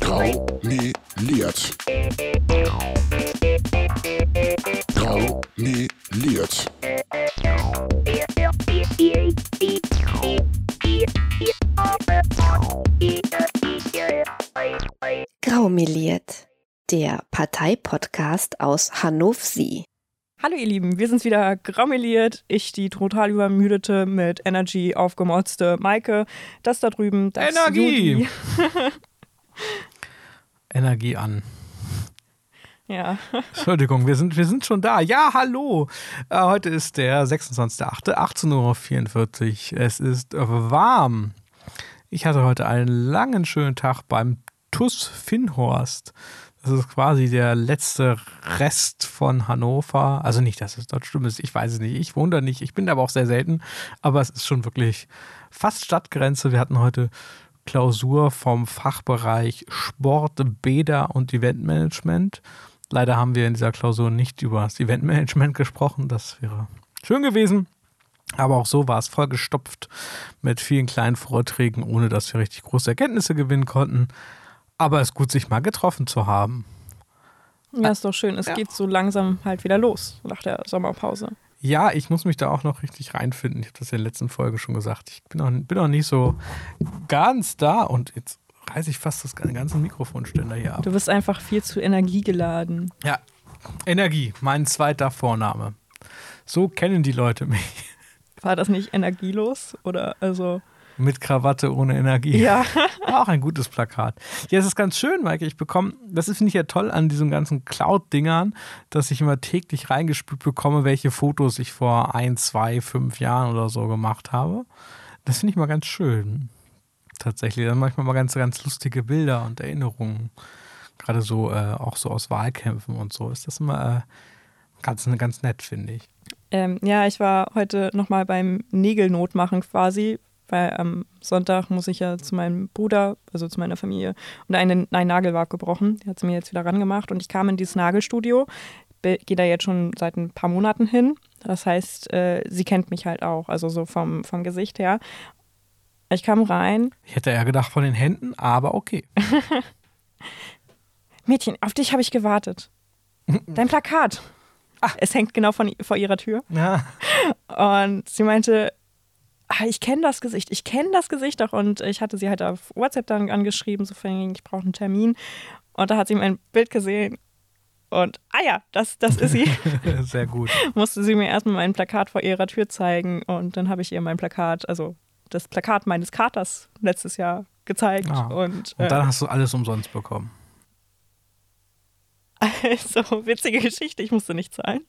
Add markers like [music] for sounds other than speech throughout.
Graumeliert. Graumeliert. Graumeliert, der Parteipodcast aus Hannover. Hallo ihr Lieben, wir sind's wieder graumeliert. Ich, die total übermüdete, mit Energy aufgemotzte Maike. Das da drüben, das Energie! [laughs] Energie an. Ja, Entschuldigung, wir sind, wir sind schon da. Ja, hallo. Äh, heute ist der 26.08., 18.44 Uhr. Es ist warm. Ich hatte heute einen langen, schönen Tag beim TUS Finnhorst. Das ist quasi der letzte Rest von Hannover. Also nicht, dass es dort schlimm ist, ich weiß es nicht. Ich wohne da nicht. Ich bin da aber auch sehr selten. Aber es ist schon wirklich fast Stadtgrenze. Wir hatten heute Klausur vom Fachbereich Sport, Bäder und Eventmanagement. Leider haben wir in dieser Klausur nicht über das Eventmanagement gesprochen. Das wäre schön gewesen. Aber auch so war es vollgestopft mit vielen kleinen Vorträgen, ohne dass wir richtig große Erkenntnisse gewinnen konnten. Aber es ist gut, sich mal getroffen zu haben. ja, ist doch schön. Es geht so langsam halt wieder los nach der Sommerpause. Ja, ich muss mich da auch noch richtig reinfinden. Ich habe das in der letzten Folge schon gesagt. Ich bin noch, bin noch nicht so ganz da und jetzt reiße ich fast das den ganzen Mikrofonständer hier ab. Du bist einfach viel zu energiegeladen. Ja, Energie, mein zweiter Vorname. So kennen die Leute mich. War das nicht energielos? Oder also. Mit Krawatte ohne Energie. Ja. [laughs] Auch ein gutes Plakat. Ja, es ist ganz schön, Maike. Ich bekomme, das ist, finde ich ja toll an diesen ganzen Cloud-Dingern, dass ich immer täglich reingespült bekomme, welche Fotos ich vor ein, zwei, fünf Jahren oder so gemacht habe. Das finde ich mal ganz schön. Tatsächlich. Dann manchmal mal ganz, ganz lustige Bilder und Erinnerungen. Gerade so, äh, auch so aus Wahlkämpfen und so. Ist das immer äh, ganz, ganz nett, finde ich. Ähm, ja, ich war heute nochmal beim Nägelnotmachen quasi, weil am Sonntag muss ich ja zu meinem Bruder, also zu meiner Familie, und einen, ein Nagel war gebrochen. Der hat sie mir jetzt wieder rangemacht und ich kam in dieses Nagelstudio, gehe da jetzt schon seit ein paar Monaten hin. Das heißt, äh, sie kennt mich halt auch, also so vom, vom Gesicht her. Ich kam rein, Ich hätte eher gedacht von den Händen, aber okay. [laughs] Mädchen, auf dich habe ich gewartet. [laughs] Dein Plakat. Es hängt genau von, vor ihrer Tür. Ja. Und sie meinte, ich kenne das Gesicht, ich kenne das Gesicht doch. Und ich hatte sie halt auf WhatsApp dann angeschrieben, so von ich brauche einen Termin. Und da hat sie mein Bild gesehen. Und, ah ja, das, das ist sie. [laughs] Sehr gut. Musste sie mir erstmal mein Plakat vor ihrer Tür zeigen. Und dann habe ich ihr mein Plakat, also das Plakat meines Katers letztes Jahr gezeigt. Ah. Und, Und dann hast du alles umsonst bekommen. äh, [laughs] so witzige Geschichte, ich musste nicht zahlen.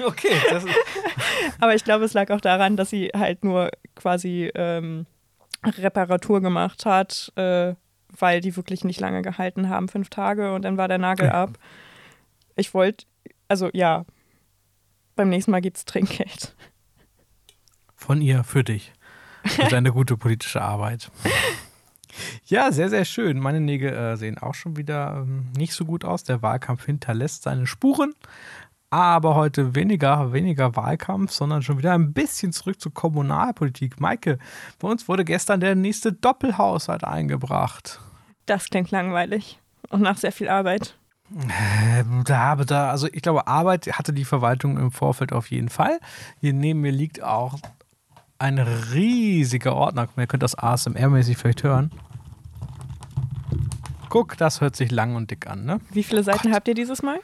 Okay. Das ist, [laughs] Aber ich glaube, es lag auch daran, dass sie halt nur quasi ähm, Reparatur gemacht hat, äh, weil die wirklich nicht lange gehalten haben, fünf Tage und dann war der Nagel Ja. ab. Ich wollte, also ja, beim nächsten Mal gibt's Trinkgeld. von ihr für dich. Für [laughs] deine gute politische Arbeit. Ja, sehr, sehr schön. Meine Nägel äh, sehen auch schon wieder ähm, nicht so gut aus. Der Wahlkampf hinterlässt seine Spuren. Aber heute weniger, weniger Wahlkampf, sondern schon wieder ein bisschen zurück zur Kommunalpolitik. Maike, bei uns wurde gestern der nächste Doppelhaushalt eingebracht. Das klingt langweilig und nach sehr viel Arbeit. Ähm, Da da, also ich glaube, Arbeit hatte die Verwaltung im Vorfeld auf jeden Fall. Hier neben mir liegt auch ein riesiger Ordner. Ihr könnt das ASMR-mäßig vielleicht hören. Guck, das hört sich lang und dick an, ne? Wie viele Seiten habt ihr dieses Mal?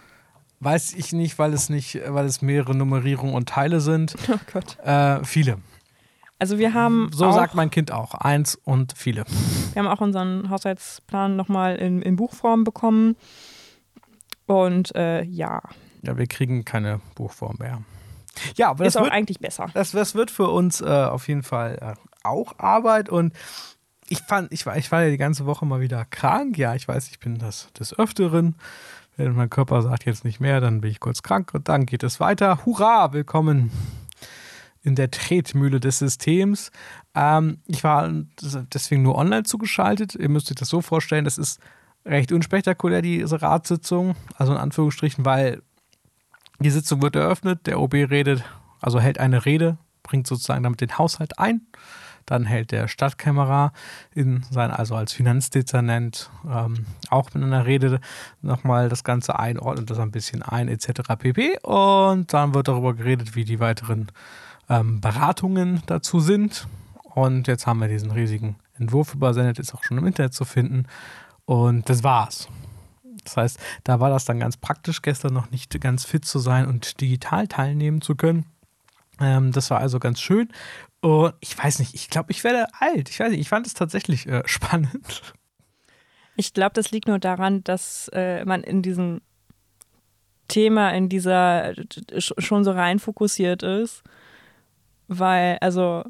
Weiß ich nicht, weil es nicht, weil es mehrere Nummerierungen und Teile sind. [laughs] Oh Gott. Äh, viele. Also wir haben So auch, sagt mein Kind auch. Eins und viele. Wir haben auch unseren Haushaltsplan nochmal in, in Buchform bekommen. Und äh, ja, Ja, wir kriegen keine Buchform mehr. Ja, aber das ist auch wird, eigentlich besser. Das, das wird für uns äh, auf jeden Fall äh, auch Arbeit und ich fand, ich war, ich war ja die ganze Woche mal wieder krank. Ja, ich weiß, ich bin das des Öfteren. Wenn mein Körper sagt jetzt nicht mehr, dann bin ich kurz krank und dann geht es weiter. Hurra, willkommen in der Tretmühle des Systems. Ähm, ich war deswegen nur online zugeschaltet. Ihr müsst euch das so vorstellen, das ist recht unspektakulär, diese Ratssitzung. Also in Anführungsstrichen, weil die Sitzung wird eröffnet, der OB redet, also hält eine Rede, bringt sozusagen damit den Haushalt ein. Dann hält der Stadtkämmerer in sein, also als Finanzdezernent, ähm, auch in einer Rede nochmal das Ganze einordnet, das ein bisschen ein, etc. pp. Und dann wird darüber geredet, wie die weiteren ähm, Beratungen dazu sind. Und jetzt haben wir diesen riesigen Entwurf übersendet, ist auch schon im Internet zu finden. Und das war's. Das heißt, da war das dann ganz praktisch, gestern noch nicht ganz fit zu sein und digital teilnehmen zu können. Ähm, das war also ganz schön. Und ich weiß nicht, ich glaube, ich werde alt. Ich weiß nicht, ich fand es tatsächlich äh, [laughs] spannend. Ich glaube, das liegt nur daran, dass äh, man in diesem Thema, in dieser schon so rein fokussiert ist. Weil, also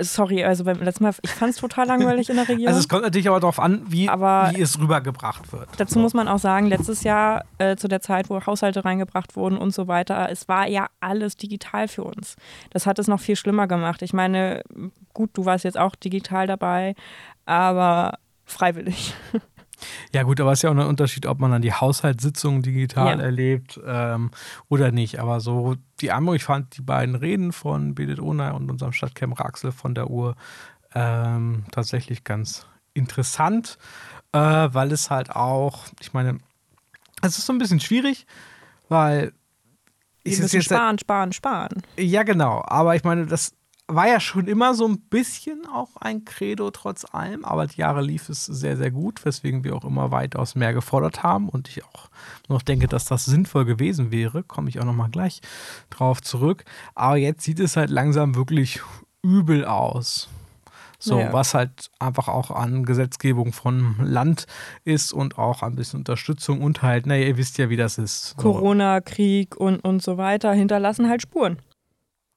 Sorry, also beim letzten Mal, ich fand es total langweilig in der Region. Also es kommt natürlich aber darauf an, wie, aber wie es rübergebracht wird. Dazu so. muss man auch sagen, letztes Jahr äh, zu der Zeit, wo Haushalte reingebracht wurden und so weiter, es war ja alles digital für uns. Das hat es noch viel schlimmer gemacht. Ich meine, gut, du warst jetzt auch digital dabei, aber freiwillig. [laughs] Ja, gut, aber es ist ja auch ein Unterschied, ob man dann die Haushaltssitzungen digital ja. erlebt ähm, oder nicht. Aber so die andere, ich fand die beiden Reden von Bedit Onay und unserem Stadtkämmerer Axel von der Uhr ähm, tatsächlich ganz interessant, äh, weil es halt auch, ich meine, es ist so ein bisschen schwierig, weil. Wir müssen sparen, sparen, sparen. Ja, genau. Aber ich meine, das war ja schon immer so ein bisschen auch ein Credo trotz allem, aber die Jahre lief es sehr, sehr gut, weswegen wir auch immer weitaus mehr gefordert haben und ich auch noch denke, dass das sinnvoll gewesen wäre. Komme ich auch nochmal gleich drauf zurück. Aber jetzt sieht es halt langsam wirklich übel aus. So, naja. was halt einfach auch an Gesetzgebung von Land ist und auch ein bisschen Unterstützung und halt, naja, ihr wisst ja, wie das ist. Corona, Krieg und, und so weiter hinterlassen halt Spuren.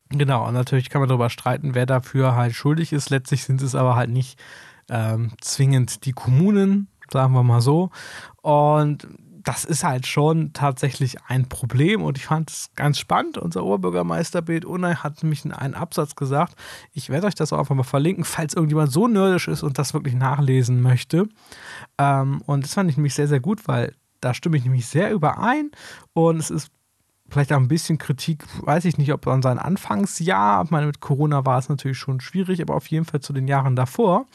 Genau, und natürlich kann man darüber streiten, wer dafür halt schuldig ist. Letztlich sind es aber halt nicht ähm, zwingend die Kommunen, sagen wir mal so. Und das ist halt schon tatsächlich ein Problem und ich fand es ganz spannend. Unser Oberbürgermeister Bild Unai hat nämlich in einem Absatz gesagt, ich werde euch das auch einfach mal verlinken, falls irgendjemand so nerdisch ist und das wirklich nachlesen möchte. Ähm, und das fand ich nämlich sehr, sehr gut, weil da stimme ich nämlich sehr überein und es ist vielleicht auch ein bisschen Kritik, weiß ich nicht, ob an sein Anfangsjahr, ich meine, mit Corona war es natürlich schon schwierig, aber auf jeden Fall zu den Jahren davor.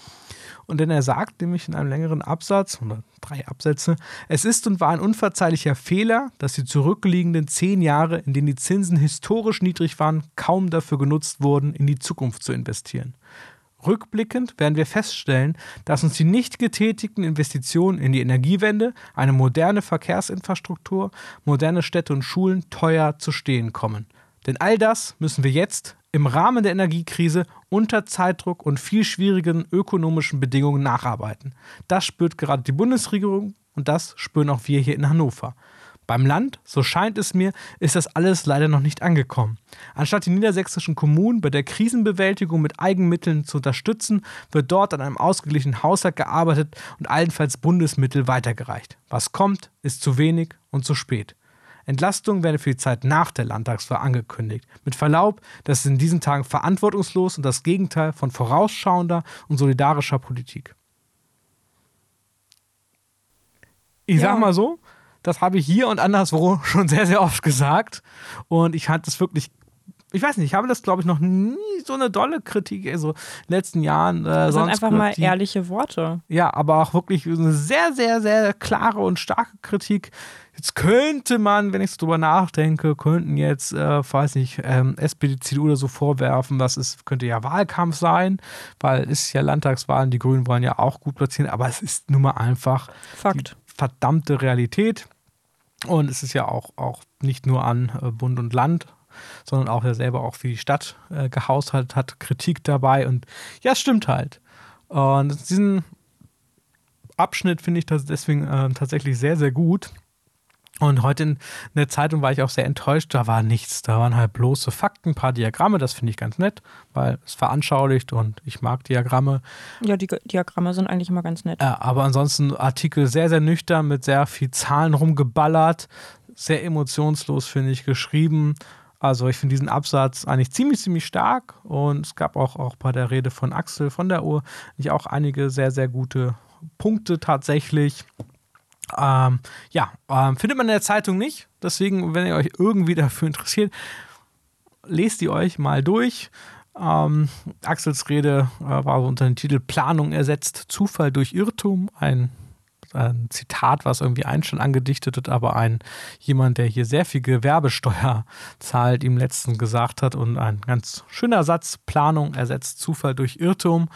Und denn er sagt nämlich in einem längeren Absatz, oder drei Absätze, es ist und war ein unverzeihlicher Fehler, dass die zurückliegenden zehn Jahre, in denen die Zinsen historisch niedrig waren, kaum dafür genutzt wurden, in die Zukunft zu investieren. Rückblickend werden wir feststellen, dass uns die nicht getätigten Investitionen in die Energiewende, eine moderne Verkehrsinfrastruktur, moderne Städte und Schulen teuer zu stehen kommen. Denn all das müssen wir jetzt im Rahmen der Energiekrise unter Zeitdruck und viel schwierigen ökonomischen Bedingungen nacharbeiten. Das spürt gerade die Bundesregierung und das spüren auch wir hier in Hannover. Beim Land, so scheint es mir, ist das alles leider noch nicht angekommen. Anstatt die niedersächsischen Kommunen bei der Krisenbewältigung mit Eigenmitteln zu unterstützen, wird dort an einem ausgeglichenen Haushalt gearbeitet und allenfalls Bundesmittel weitergereicht. Was kommt, ist zu wenig und zu spät. Entlastungen werden für die Zeit nach der Landtagswahl angekündigt. Mit Verlaub, das ist in diesen Tagen verantwortungslos und das Gegenteil von vorausschauender und solidarischer Politik. Ich ja. sag mal so, das habe ich hier und anderswo [laughs] schon sehr, sehr oft gesagt. Und ich fand es wirklich ich weiß nicht, ich habe das, glaube ich, noch nie so eine dolle Kritik, also in den letzten Jahren. Äh, das sind einfach mal ehrliche Worte. Ja, aber auch wirklich eine sehr, sehr, sehr klare und starke Kritik. Jetzt könnte man, wenn ich so drüber nachdenke, könnten jetzt, äh, weiß nicht, ähm, SPD, CDU oder so vorwerfen, das ist, könnte ja Wahlkampf sein, weil es ist ja Landtagswahlen, die Grünen wollen ja auch gut platzieren, aber es ist nun mal einfach Fakt. Verdammte Realität. Und es ist ja auch, auch nicht nur an äh, Bund und Land, sondern auch ja selber auch wie die Stadt äh, gehaushaltet hat, Kritik dabei. Und ja, es stimmt halt. Und diesen Abschnitt finde ich deswegen äh, tatsächlich sehr, sehr gut. Und heute in der Zeitung war ich auch sehr enttäuscht, da war nichts. Da waren halt bloße Fakten, ein paar Diagramme, das finde ich ganz nett, weil es veranschaulicht und ich mag Diagramme. Ja, die Diagramme sind eigentlich immer ganz nett. Ja, aber ansonsten Artikel sehr, sehr nüchtern, mit sehr viel Zahlen rumgeballert, sehr emotionslos, finde ich, geschrieben. Also ich finde diesen Absatz eigentlich ziemlich, ziemlich stark und es gab auch, auch bei der Rede von Axel von der Uhr nicht auch einige sehr, sehr gute Punkte tatsächlich. Ähm, ja, ähm, findet man in der Zeitung nicht. Deswegen, wenn ihr euch irgendwie dafür interessiert, lest die euch mal durch. Ähm, Axels Rede äh, war unter dem Titel Planung ersetzt Zufall durch Irrtum. Ein, ein Zitat, was irgendwie Einstein angedichtet hat, aber ein jemand, der hier sehr viel Gewerbesteuer zahlt, ihm letztens gesagt hat. Und ein ganz schöner Satz: Planung ersetzt Zufall durch Irrtum.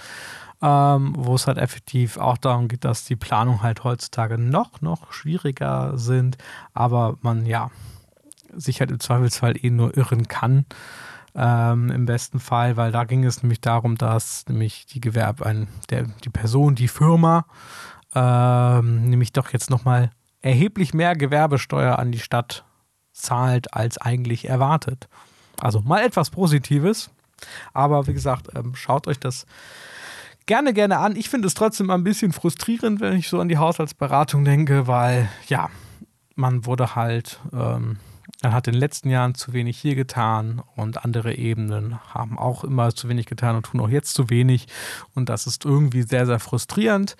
Ähm, wo es halt effektiv auch darum geht, dass die Planung halt heutzutage noch, noch schwieriger sind, aber man ja sich halt im Zweifelsfall eh nur irren kann ähm, im besten Fall, weil da ging es nämlich darum, dass nämlich die Gewerbe, ein, der, die Person, die Firma, ähm, nämlich doch jetzt nochmal erheblich mehr Gewerbesteuer an die Stadt zahlt, als eigentlich erwartet. Also mal etwas Positives, aber wie gesagt, ähm, schaut euch das gerne, gerne an. Ich finde es trotzdem ein bisschen frustrierend, wenn ich so an die Haushaltsberatung denke, weil ja, man wurde halt ähm, er hat in den letzten Jahren zu wenig hier getan und andere Ebenen haben auch immer zu wenig getan und tun auch jetzt zu wenig. Und das ist irgendwie sehr, sehr frustrierend.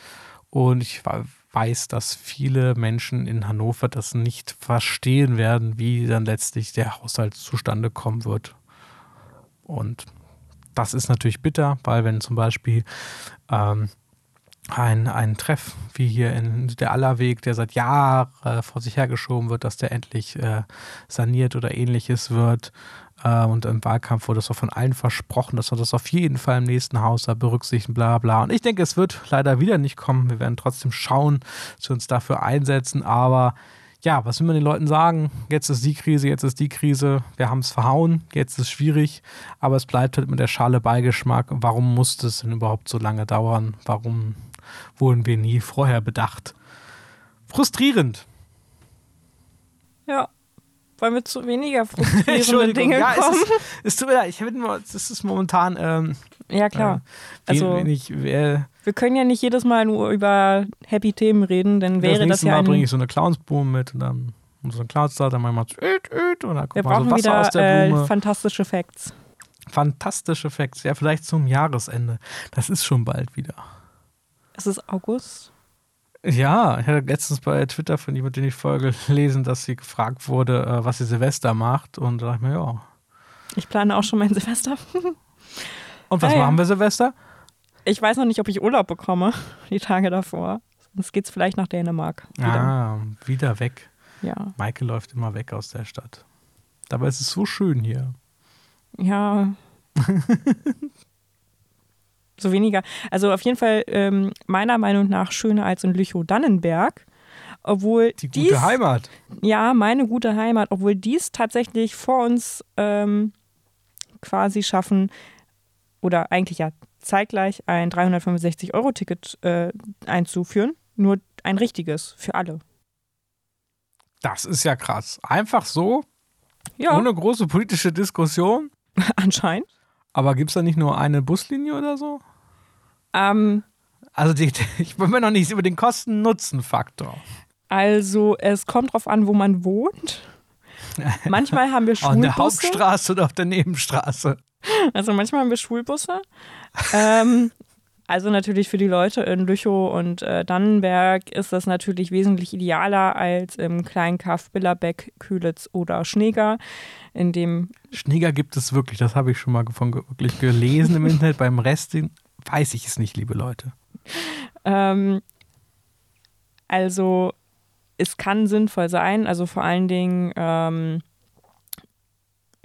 Und ich weiß, dass viele Menschen in Hannover das nicht verstehen werden, wie dann letztlich der Haushalt zustande kommen wird. Und das ist natürlich bitter, weil wenn zum Beispiel ähm, ein, ein Treff, wie hier in der Allerweg, der seit Jahren äh, vor sich hergeschoben wird, dass der endlich äh, saniert oder ähnliches wird. Äh, und im Wahlkampf wurde es auch von allen versprochen, dass wir das auf jeden Fall im nächsten Haus berücksichtigen, bla bla. Und ich denke, es wird leider wieder nicht kommen. Wir werden trotzdem schauen, dass wir uns dafür einsetzen. Aber ja, was will man den Leuten sagen? Jetzt ist die Krise, jetzt ist die Krise, wir haben es verhauen, jetzt ist es schwierig, aber es bleibt halt mit der Schale Beigeschmack. Warum musste es denn überhaupt so lange dauern? Warum wurden wir nie vorher bedacht. Frustrierend. Ja, weil wir zu weniger [laughs] frustrierende Dinge ja, kommen. Es, ist, es tut mir leid, ich es ist momentan. Ähm, ja, klar. Äh, also, wenig, äh, wir können ja nicht jedes Mal nur über happy Themen reden, dann wäre das, das ja. Mal bringe ich so eine Clownsboom mit und dann und so ein Clowns da, dann manchmal öd, öd, und dann Wir brauchen so wieder äh, fantastische Facts. Fantastische Facts, ja, vielleicht zum Jahresende. Das ist schon bald wieder. Es ist August. Ja, ich hatte letztens bei Twitter von jemandem, den ich vorher gelesen, dass sie gefragt wurde, äh, was sie Silvester macht. Und da dachte ich mir, ja. Ich plane auch schon mein Silvester. [laughs] Und was ah, machen wir Silvester? Ich weiß noch nicht, ob ich Urlaub bekomme, [laughs] die Tage davor. Sonst geht es vielleicht nach Dänemark. Wieder. Ah, wieder weg. Ja. Maike läuft immer weg aus der Stadt. Dabei ist es so schön hier. Ja. [laughs] so weniger. Also auf jeden Fall ähm, meiner Meinung nach schöner als in Lüchow-Dannenberg. Obwohl die gute dies, Heimat. Ja, meine gute Heimat, obwohl dies tatsächlich vor uns ähm, quasi schaffen oder eigentlich ja zeitgleich ein 365-Euro-Ticket äh, einzuführen. Nur ein richtiges für alle. Das ist ja krass. Einfach so? Ja. Ohne große politische Diskussion? [laughs] Anscheinend. Aber gibt es da nicht nur eine Buslinie oder so? Ähm, also die, [laughs] ich bin mir noch nicht über den Kosten-Nutzen-Faktor. Also es kommt drauf an, wo man wohnt. [laughs] Manchmal haben wir Schulbusse. An der Hauptstraße oder auf der Nebenstraße. Also manchmal haben wir Schulbusse. ähm, also natürlich für die Leute in Lüchow und äh, Dannenberg ist das natürlich wesentlich idealer als im kleinen Kaff Billerbeck, Kühlitz oder Schneeger in dem. Schneeger gibt es wirklich, das habe ich schon mal von, wirklich gelesen im Internet. Beim Rest weiß ich es nicht, liebe Leute. Ähm, also, es kann sinnvoll sein, also vor allen Dingen ähm,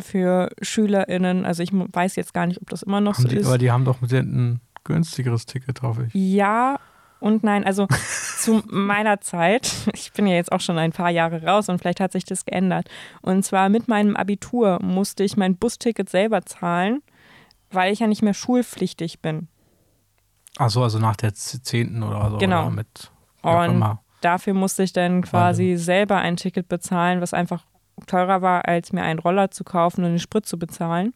für SchülerInnen. Also, ich weiß jetzt gar nicht, ob das immer noch haben so die, ist. Aber die haben doch mit ein günstigeres Ticket, hoffe ich. Ja, und nein, also [laughs] zu meiner Zeit, ich bin ja jetzt auch schon ein paar Jahre raus und vielleicht hat sich das geändert. Und zwar mit meinem Abitur musste ich mein Busticket selber zahlen, weil ich ja nicht mehr schulpflichtig bin. Achso, also nach der 10. oder so. Genau. Oder mit, und dafür musste ich dann quasi selber ein Ticket bezahlen, was einfach teurer war, als mir einen Roller zu kaufen und den Sprit zu bezahlen.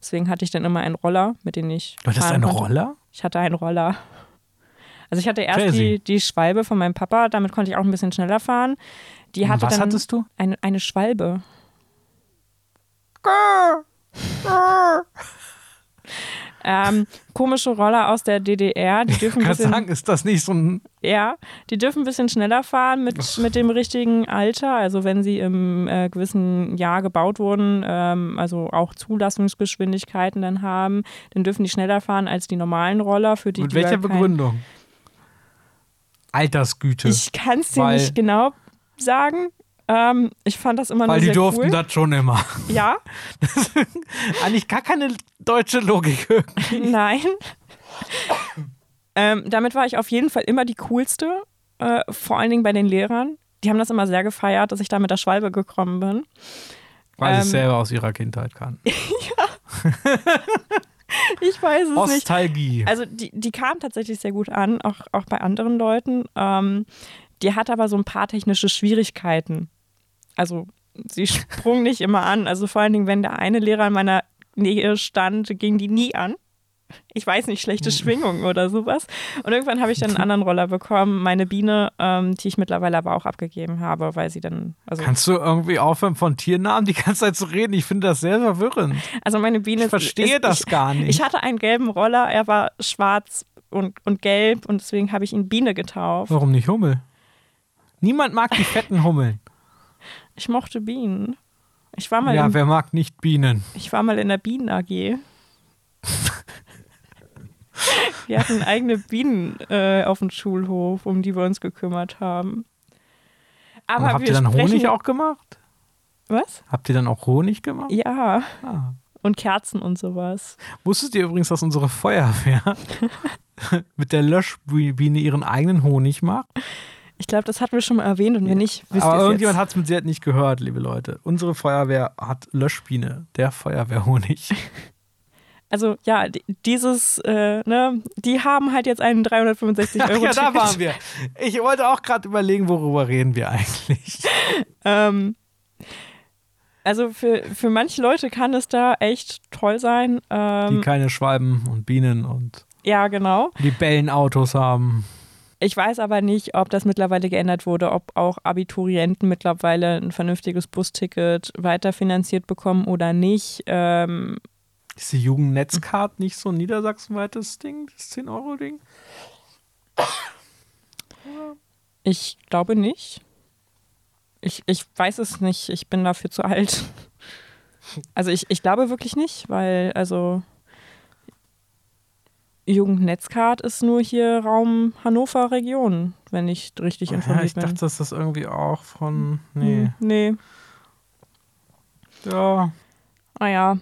Deswegen hatte ich dann immer einen Roller, mit dem ich. Du hattest einen Roller? Ich hatte einen Roller. Also ich hatte erst die, die Schwalbe von meinem Papa, damit konnte ich auch ein bisschen schneller fahren. Die hatte Was dann hattest du? Eine, eine Schwalbe. [laughs] Ähm, komische Roller aus der DDR, die [laughs] dürfen Ich kann bisschen, sagen, ist das nicht so ein. ja, die dürfen ein bisschen schneller fahren mit, mit dem richtigen Alter. Also wenn sie im äh, gewissen Jahr gebaut wurden, ähm, also auch Zulassungsgeschwindigkeiten dann haben, dann dürfen die schneller fahren als die normalen Roller. Für die Mit welcher ja kein- Begründung? Altersgüte. Ich kann es dir nicht genau sagen. Ähm, ich fand das immer Weil die durften cool. das schon immer. Ja, [laughs] Eigentlich gar keine deutsche Logik. irgendwie. nein. ähm, damit war ich auf jeden Fall immer die coolste, äh, vor allen Dingen bei den Lehrern. Die haben das immer sehr gefeiert, dass ich da mit der Schwalbe gekommen bin. Weil sie es Ähm, selber aus ihrer Kindheit kann. [laughs] Ich weiß es nicht. Nostalgie. Also die, die kam tatsächlich sehr gut an, auch, auch bei anderen Leuten. Ähm, die hat aber so ein paar technische Schwierigkeiten. Also sie [laughs] sprung nicht immer an. Also vor allen Dingen, wenn der eine Lehrer in meiner Nähe stand, ging die nie an. Ich weiß nicht, schlechte Schwingungen oder sowas. Und irgendwann habe ich dann einen anderen Roller bekommen, meine Biene, ähm, die ich mittlerweile aber auch abgegeben habe, weil sie dann, also, Kannst du irgendwie aufhören, von Tiernamen die ganze Zeit zu reden? Ich finde das sehr verwirrend. also meine Biene. Ich verstehe ist, das ich, gar nicht. Ich hatte einen gelben Roller, er war schwarz und, und gelb und deswegen habe ich ihn Biene getauft. Warum nicht Hummel? Niemand mag die fetten Hummeln. Ich mochte Bienen. Ich war mal, Ja, in, wer mag nicht Bienen? ich war mal in der Bienen AG. [laughs] Wir hatten eigene Bienen äh, auf dem Schulhof, um die wir uns gekümmert haben. Aber Und habt wir ihr dann Honig auch gemacht? Was? Habt ihr dann auch Honig gemacht? Ja. Ah. Und Kerzen und sowas. Wusstet ihr übrigens, dass unsere Feuerwehr [laughs] [laughs] mit der Löschbiene ihren eigenen Honig macht? Ich glaube, das hatten wir schon mal erwähnt und wenn nicht, wisst Aber ihr es irgendjemand hat es mit Sicherheit nicht gehört, liebe Leute. Unsere Feuerwehr hat Löschbiene, der Feuerwehrhonig. [laughs] Also ja, di- dieses, äh, ne, die haben halt jetzt einen 365 [laughs] Ach Euro ja, da waren wir. Ich wollte auch gerade überlegen, worüber reden wir eigentlich. [laughs] Ähm, also für, für manche Leute kann es da echt toll sein. Die Ähm, keine Schwalben und Bienen und ja, genau. Libellenautos haben. Ich weiß aber nicht, ob das mittlerweile geändert wurde, ob auch Abiturienten mittlerweile ein vernünftiges Busticket weiterfinanziert bekommen oder nicht. Ähm, Ist die Jugendnetzcard nicht so ein niedersachsenweites Ding, das 10-Euro-Ding? ich glaube nicht. Ich, ich weiß es nicht. Ich bin dafür zu alt. Also ich, ich glaube wirklich nicht, weil also Jugendnetzcard ist nur hier Raum Hannover Region, wenn ich richtig Ja, informiert ich bin. dachte, dass das irgendwie auch von. Nee. Hm, Nee. Ja. Naja.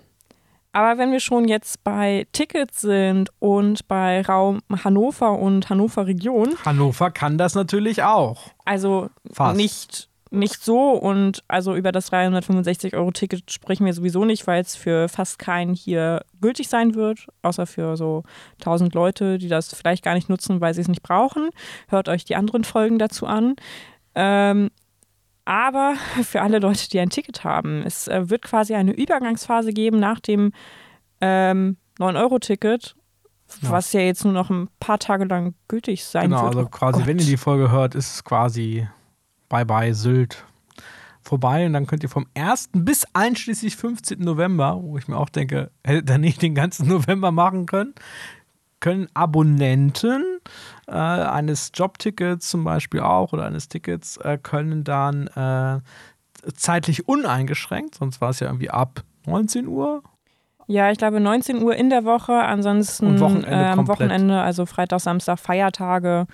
Aber wenn wir schon jetzt bei Tickets sind und bei Raum Hannover und Hannover Region, Hannover kann das natürlich auch. also Fast. nicht, nicht so und also über das 365-Euro-Ticket sprechen wir sowieso nicht, weil es für fast keinen hier gültig sein wird, außer für so 1000 Leute, die das vielleicht gar nicht nutzen, weil sie es nicht brauchen. Hört euch die anderen Folgen dazu an. Ähm, aber [laughs] für alle Leute, die ein Ticket haben, es äh, wird quasi eine Übergangsphase geben nach dem ähm, 9-Euro-Ticket, Ja. was ja jetzt nur noch ein paar Tage lang gültig sein Genau, wird. also Oh quasi, Gott. wenn ihr die Folge hört, ist es quasi bye bye Sylt vorbei und dann könnt ihr vom 1. bis einschließlich 15. November, wo ich mir auch denke, hätte er nicht den ganzen [laughs] November machen können, können Abonnenten äh, eines Jobtickets zum Beispiel auch oder eines Tickets äh, können dann äh, zeitlich uneingeschränkt, sonst war es ja irgendwie ab 19 Uhr. Ja, ich glaube 19 Uhr in der Woche, ansonsten Und Wochenende äh, am komplett. Wochenende, also Freitag, Samstag, Feiertage,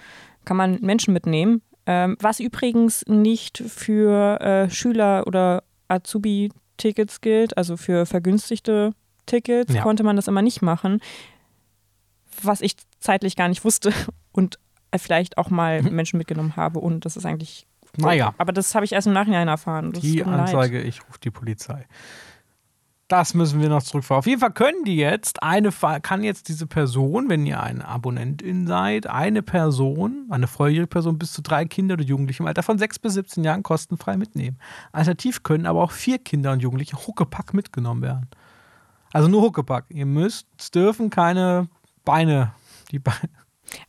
kann man Menschen mitnehmen. Ähm, was übrigens nicht für äh, Schüler oder Azubi-Tickets gilt, also für vergünstigte Tickets Ja. konnte man das immer nicht machen, was ich zeitlich gar nicht wusste [laughs] und äh, vielleicht auch mal Menschen mitgenommen habe und das ist eigentlich Naja. Aber das habe ich erst im Nachhinein erfahren. Das Die mir leid. Anzeige, ich rufe die Polizei. Das müssen wir noch zurückfahren. Auf jeden Fall können die jetzt, eine kann jetzt diese Person, wenn ihr eine Abonnentin seid, eine Person, eine volljährige Person bis zu drei Kinder oder Jugendliche im Alter von 6 bis 17 Jahren kostenfrei mitnehmen. Alternativ können aber auch vier Kinder und Jugendliche Huckepack mitgenommen werden. Also nur Huckepack. Ihr müsst, es dürfen keine Beine, die Beine.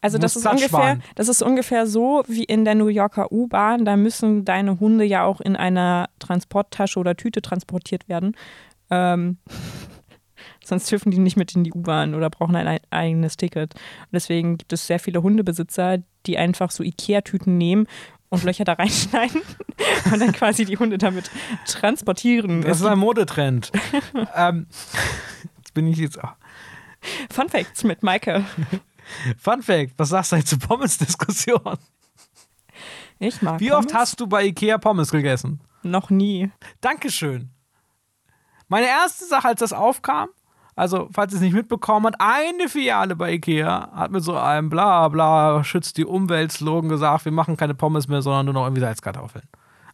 Also das ist, ungefähr, das ist ungefähr so wie in der New Yorker U-Bahn. Da müssen deine Hunde ja auch in einer Transporttasche oder Tüte transportiert werden. Ähm, [laughs] sonst dürfen die nicht mit in die U-Bahn oder brauchen ein eigenes Ticket. Und deswegen gibt es sehr viele Hundebesitzer, die einfach so Ikea-Tüten nehmen und Löcher da [laughs] reinschneiden und dann quasi die Hunde damit transportieren. Das ist ein Modetrend. [laughs] ähm, jetzt bin ich jetzt auch. Fun Facts mit Maike. Fun Fact, was sagst du zur Pommes-Diskussion? Ich mag Wie Pommes. oft hast du bei Ikea Pommes gegessen? Noch nie. Dankeschön. Meine erste Sache, als das aufkam, also falls ihr es nicht mitbekommen habt, eine Filiale bei Ikea hat mit so einem bla bla schützt die Umwelt-Slogan gesagt, wir machen keine Pommes mehr, sondern nur noch irgendwie Salzkartoffeln.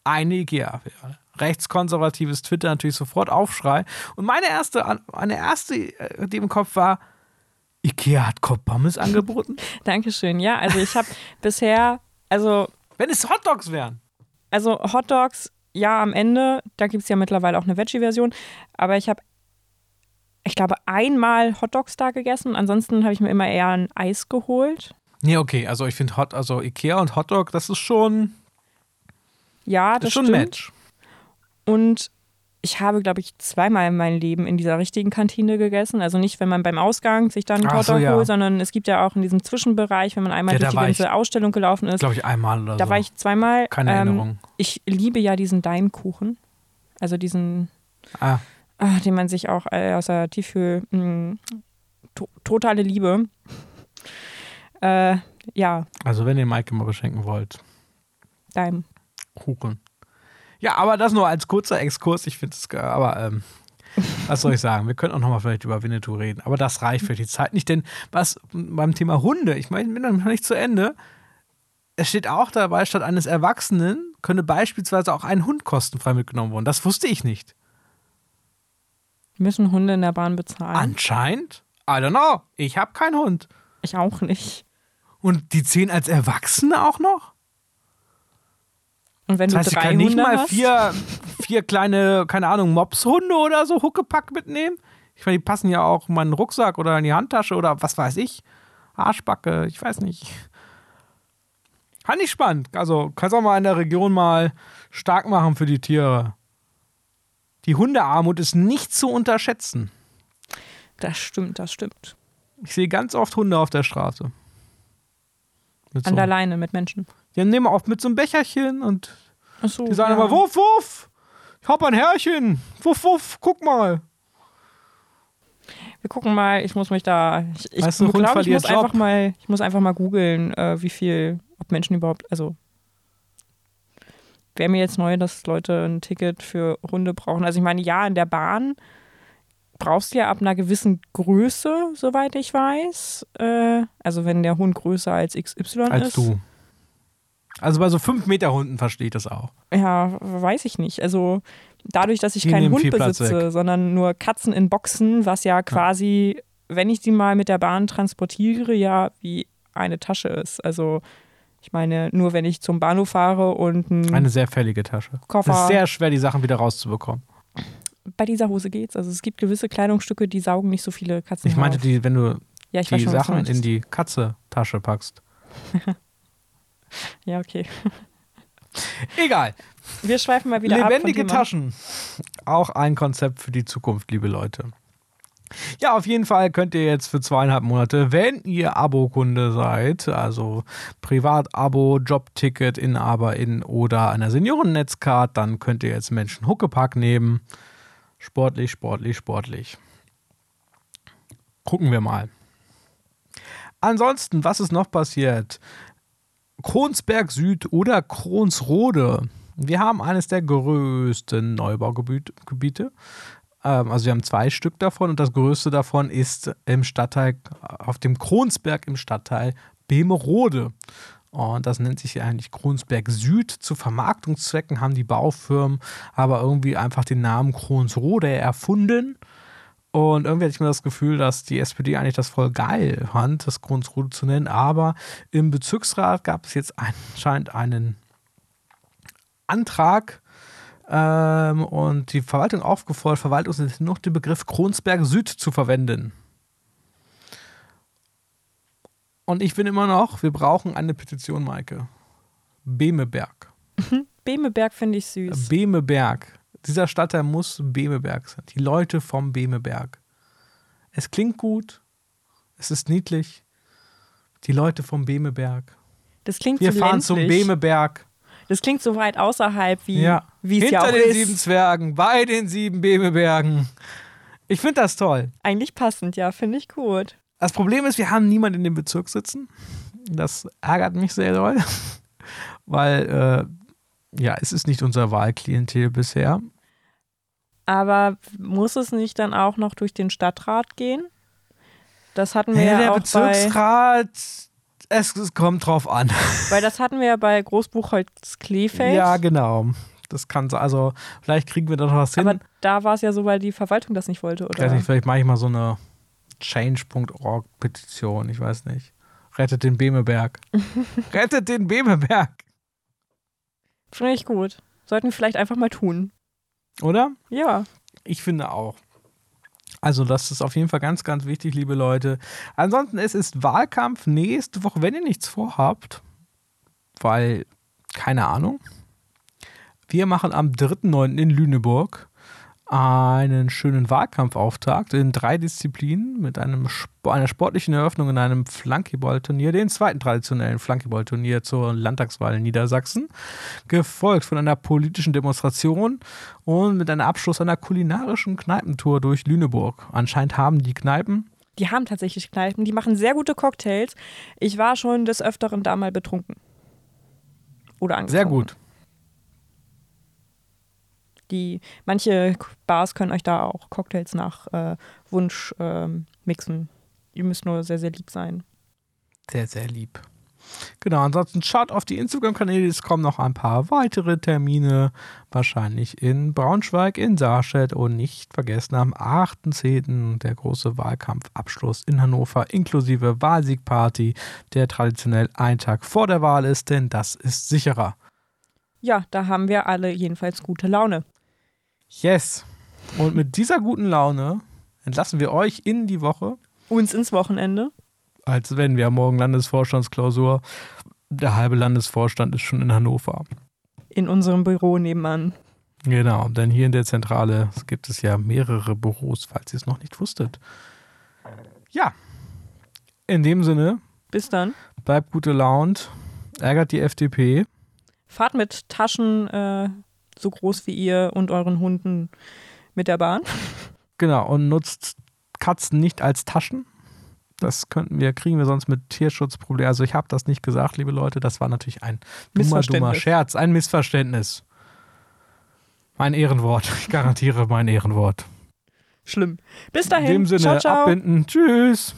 Eine Ikea-Filiale. Rechtskonservatives Twitter natürlich sofort Aufschrei. Und meine erste, meine erste, äh, die im Kopf war, Ikea hat Pommes angeboten? [laughs] Dankeschön. Ja, also ich habe bisher, also Wenn es Hotdogs wären. Also Hot Dogs, ja, am Ende, da gibt es ja mittlerweile auch eine Veggie-Version, aber ich habe, ich glaube, einmal Hot Dogs da gegessen. Ansonsten habe ich mir immer eher ein Eis geholt. Nee, okay, also ich finde Hot, also Ikea und Hotdog, das ist schon, Ja, das ist schon ein stimmt. Match. Und ich habe, glaube ich, zweimal in meinem Leben in dieser richtigen Kantine gegessen. Also nicht, wenn man beim Ausgang sich dann einen Ach Hot so, ja. holt, sondern es gibt ja auch in diesem Zwischenbereich, wenn man einmal Ja, durch da die ganze ich- Ausstellung gelaufen ist. Glaube ich einmal oder Da so. war ich zweimal. Keine ähm, Erinnerung. Ich liebe ja diesen Daimkuchen. Also diesen Ah, ah, den man sich auch äh, aus der Tiefkühl, mh, to totale Liebe. Äh, ja, also wenn ihr Maike mal beschenken wollt, Daim. Kuchen. Ja, aber das nur als kurzer Exkurs. Ich finde es, aber ähm, was soll ich sagen? Wir können auch nochmal vielleicht über Winnetou reden. Aber das reicht für die Zeit nicht, denn was beim Thema Hunde, ich meine, ich bin noch nicht zu Ende. Es steht auch dabei, statt eines Erwachsenen könne beispielsweise auch ein Hund kostenfrei mitgenommen werden. Das wusste ich nicht. Müssen Hunde in der Bahn bezahlen? Anscheinend, I don't know, ich habe keinen Hund. Ich auch nicht. Und die zehn als Erwachsene auch noch? Und wenn Das heißt, du ich drei kann nicht mal vier, vier kleine, keine Ahnung, Mopshunde oder so Huckepack mitnehmen. Ich meine, die passen ja auch in meinen Rucksack oder in die Handtasche oder was weiß ich. Arschbacke, ich weiß nicht. Fand ich spannend. Also, kannst auch mal in der Region mal stark machen für die Tiere. Die Hundearmut ist nicht zu unterschätzen. das stimmt, das stimmt. Ich sehe ganz oft Hunde auf der Straße. Mit so, An der Leine mit Menschen. Die nehmen oft mit so einem Becherchen und Achso, Die sagen ja. immer, wuff, wuff, ich hab ein Herrchen, wuff, wuff, guck mal. Wir gucken mal, ich muss mich da. Ich, ich Weißt du, glaube, ich muss einfach Job. mal, ich muss einfach mal googeln, äh, wie viel, ob Menschen überhaupt, also wäre mir jetzt neu, dass Leute ein Ticket für Hunde brauchen. Also ich meine, ja, in der Bahn brauchst du ja ab einer gewissen Größe, soweit ich weiß. Äh, also wenn der Hund größer als XY Als ist. du. Also bei so 5 Meter Hunden verstehe ich das auch. Ja, weiß ich nicht. Also dadurch, dass ich Die keinen Hund besitze, sondern nur Katzen in Boxen, was ja quasi, wenn ich sie mal mit der Bahn transportiere, ja wie eine Tasche ist. Also ich meine, nur wenn ich zum Bahnhof fahre und einen Eine sehr fällige Tasche. Koffer. Es ist sehr schwer, die Sachen wieder rauszubekommen. bei dieser Hose geht's. Also es gibt gewisse Kleidungsstücke, die saugen nicht so viele Katzen Ich meinte, die, wenn du ja, die schon, Sachen in die Katze-Tasche packst. [laughs] Ja, okay. Egal. Wir schweifen mal wieder Lebendige ab. Thema. Taschen. Auch ein Konzept für die Zukunft, liebe Leute. Ja, auf jeden Fall könnt ihr jetzt für zweieinhalb Monate, wenn ihr Abokunde seid, also Privat-Abo, Jobticket, Inhaberin oder einer Seniorennetzcard, dann könnt ihr jetzt Menschen Huckepack nehmen. Sportlich, sportlich, sportlich. Gucken wir mal. Ansonsten, was ist noch passiert? Kronsberg Süd oder Kronsrode. Wir haben eines der größten Neubaugebiete. Ähm, also wir haben zwei Stück davon und das größte davon ist im Stadtteil, auf dem Kronsberg im Stadtteil Bemerode. Und das nennt sich eigentlich Kronsberg Süd. Zu Vermarktungszwecken haben die Baufirmen aber irgendwie einfach den Namen Kronsrode erfunden. Und irgendwie hatte ich mir das Gefühl, dass die SPD eigentlich das voll geil fand, das Kronsrode zu nennen. Aber im Bezirksrat gab es jetzt anscheinend einen Antrag ähm, und die Verwaltung aufgefordert, Verwaltungsintendant noch den Begriff Kronsberg Süd zu verwenden. Und ich finde immer noch, wir brauchen eine Petition, Maike. Bemeberg. [laughs] Bemeberg finde ich süß. Bemeberg. Dieser Stadtteil muss Bemeberg sein. Die Leute vom Bemeberg. Es klingt gut. Es ist niedlich. Die Leute vom Bemeberg. Das klingt Wir so fahren ländlich. zum Bemeberg. Das klingt so weit außerhalb, wie Ja. es Hinter ja auch den ist. sieben Zwergen, bei den sieben Bemebergen. Ich finde das toll. Eigentlich passend, ja, finde ich gut. Das Problem ist, wir haben niemanden in dem Bezirk sitzen. Das ärgert mich sehr doll, [laughs] weil äh, ja, es ist nicht unser Wahlklientel bisher. Aber muss es nicht dann auch noch durch den Stadtrat gehen? Das hatten wir Ja, ja, der auch bei, Bezirksrat, es, es kommt drauf an. weil das hatten wir ja bei Großbuchholz Kleefeld. Ja, genau. Das kann so, also vielleicht kriegen wir da noch was hin. aber da war es ja so, weil die Verwaltung das nicht wollte, ich oder? weiß nicht, vielleicht mache ich mal so eine Change.org Petition, ich weiß nicht. Rettet den Bemeberg. [laughs] Rettet den Bemeberg, Finde ich gut. Sollten wir vielleicht einfach mal tun. oder? Ja. Ich finde auch. Also, das ist auf jeden Fall ganz, ganz wichtig, liebe Leute. Ansonsten, es ist Wahlkampf nächste Woche, wenn ihr nichts vorhabt, weil, keine Ahnung. Wir machen am 3.9. in Lüneburg einen schönen Wahlkampfauftakt in drei Disziplinen mit einem, einer sportlichen Eröffnung in einem Flankeball-Turnier, den zweiten traditionellen Flankeball-Turnier zur Landtagswahl in Niedersachsen, gefolgt von einer politischen Demonstration und mit einem Abschluss einer kulinarischen Kneipentour durch Lüneburg. Anscheinend haben die Kneipen Die haben tatsächlich Kneipen, die machen sehr gute Cocktails. Ich war schon des Öfteren da mal betrunken. Oder angetrunken. sehr gut. Die, manche Bars können euch da auch Cocktails nach äh, Wunsch ähm, mixen. Ihr müsst nur sehr, sehr lieb sein. Sehr, sehr lieb. Genau, ansonsten schaut auf die Instagram-Kanäle, es kommen noch ein paar weitere Termine, wahrscheinlich in Braunschweig, in Saarstedt und nicht vergessen am 8.10. der große Wahlkampfabschluss in Hannover inklusive Wahlsiegparty, der traditionell ein Tag vor der Wahl ist, denn das ist sicherer. Ja, da haben wir alle jedenfalls gute Laune. Yes. Und mit dieser guten Laune entlassen wir euch in die Woche, Uns ins Wochenende. als wenn wir morgen Landesvorstandsklausur. Der halbe Landesvorstand ist schon in Hannover. In unserem Büro nebenan. Genau, denn hier in der Zentrale gibt es ja mehrere Büros, falls ihr es noch nicht wusstet. Ja, in dem Sinne, Bis dann. bleibt gute Launt, ärgert die FDP. Fahrt mit Taschen äh, so groß wie ihr und euren Hunden mit der Bahn. Genau, und nutzt Katzen nicht als Taschen. Das könnten wir, kriegen wir sonst mit Tierschutzproblemen. Also ich habe das nicht gesagt, liebe Leute. Das war natürlich ein dummer, dummer Missverständnis. Scherz, ein Missverständnis. Mein Ehrenwort. Ich garantiere mein Ehrenwort. Schlimm. Bis dahin. In dem Sinne, ciao, ciao. abbinden. Tschüss.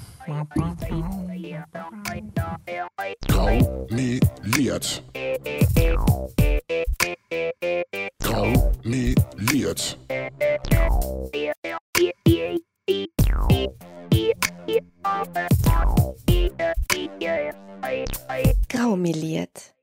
Graumeliert. Graumeliert. Graumeliert.